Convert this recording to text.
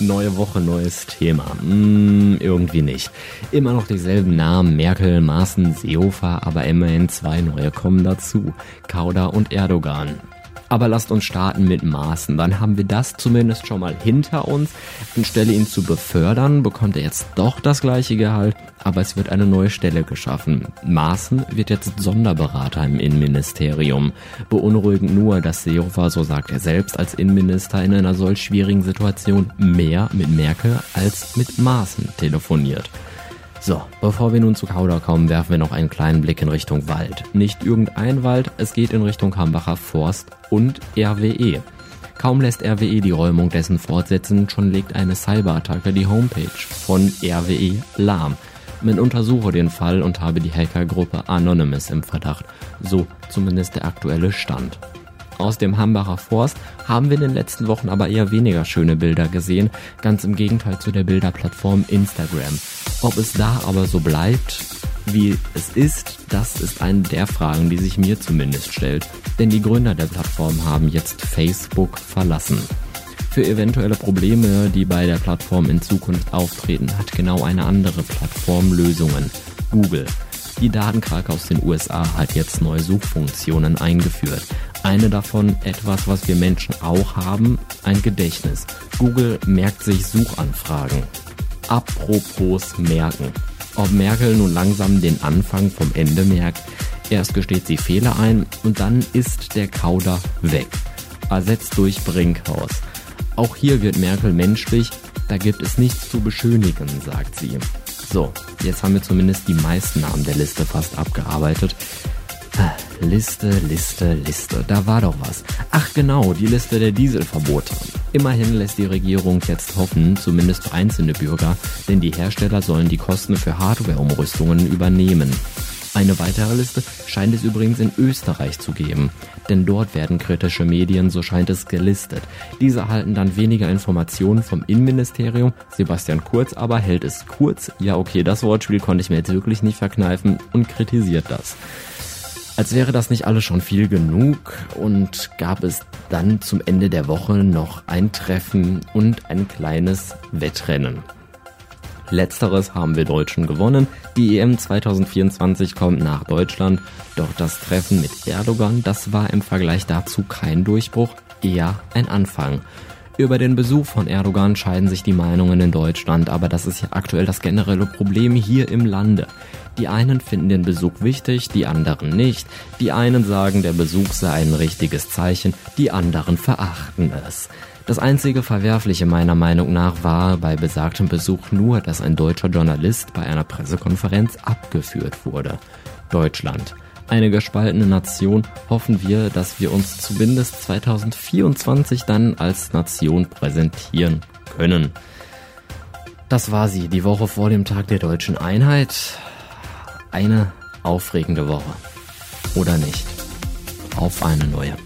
Neue Woche, neues Thema. Hm, irgendwie nicht. Immer noch dieselben Namen, Merkel, Maaßen, Seehofer, aber immerhin zwei neue kommen dazu. Kauda und Erdogan. Aber lasst uns starten mit Maaßen. Dann haben wir das zumindest schon mal hinter uns. Anstelle ihn zu befördern, bekommt er jetzt doch das gleiche Gehalt, aber es wird eine neue Stelle geschaffen. Maaßen wird jetzt Sonderberater im Innenministerium. Beunruhigend nur, dass Seehofer, so sagt er selbst, als Innenminister in einer solch schwierigen Situation mehr mit Merkel als mit Maaßen telefoniert. So, bevor wir nun zu Kauder kommen, werfen wir noch einen kleinen Blick in Richtung Wald. Nicht irgendein Wald, es geht in Richtung Hambacher Forst und RWE. Kaum lässt RWE die Räumung dessen fortsetzen, schon legt eine Cyberattacke die Homepage von RWE lahm. Man untersuche den Fall und habe die Hackergruppe Anonymous im Verdacht. So zumindest der aktuelle Stand. Aus dem Hambacher Forst haben wir in den letzten Wochen aber eher weniger schöne Bilder gesehen, ganz im Gegenteil zu der Bilderplattform Instagram. Ob es da aber so bleibt, wie es ist, das ist eine der Fragen, die sich mir zumindest stellt. Denn die Gründer der Plattform haben jetzt Facebook verlassen. Für eventuelle Probleme, die bei der Plattform in Zukunft auftreten, hat genau eine andere Plattform Lösungen. Google. Die Datenkrake aus den USA hat jetzt neue Suchfunktionen eingeführt. Eine davon etwas, was wir Menschen auch haben, ein Gedächtnis. Google merkt sich Suchanfragen. Apropos merken. Ob Merkel nun langsam den Anfang vom Ende merkt, erst gesteht sie Fehler ein und dann ist der Kauder weg. Ersetzt durch Brinkhaus. Auch hier wird Merkel menschlich, da gibt es nichts zu beschönigen, sagt sie. So, jetzt haben wir zumindest die meisten Namen der Liste fast abgearbeitet. Ah, Liste, Liste, Liste. Da war doch was. Ach genau, die Liste der Dieselverbote. Immerhin lässt die Regierung jetzt hoffen, zumindest für einzelne Bürger, denn die Hersteller sollen die Kosten für Hardware-Umrüstungen übernehmen. Eine weitere Liste scheint es übrigens in Österreich zu geben, denn dort werden kritische Medien, so scheint es, gelistet. Diese erhalten dann weniger Informationen vom Innenministerium, Sebastian Kurz aber hält es kurz, ja okay, das Wortspiel konnte ich mir jetzt wirklich nicht verkneifen und kritisiert das. Als wäre das nicht alles schon viel genug und gab es dann zum Ende der Woche noch ein Treffen und ein kleines Wettrennen. Letzteres haben wir Deutschen gewonnen. Die EM 2024 kommt nach Deutschland. Doch das Treffen mit Erdogan, das war im Vergleich dazu kein Durchbruch, eher ein Anfang. Über den Besuch von Erdogan scheiden sich die Meinungen in Deutschland, aber das ist ja aktuell das generelle Problem hier im Lande. Die einen finden den Besuch wichtig, die anderen nicht. Die einen sagen, der Besuch sei ein richtiges Zeichen, die anderen verachten es. Das einzige Verwerfliche meiner Meinung nach war bei besagtem Besuch nur, dass ein deutscher Journalist bei einer Pressekonferenz abgeführt wurde. Deutschland. Eine gespaltene Nation hoffen wir, dass wir uns zumindest 2024 dann als Nation präsentieren können. Das war sie, die Woche vor dem Tag der deutschen Einheit. Eine aufregende Woche. Oder nicht? Auf eine neue.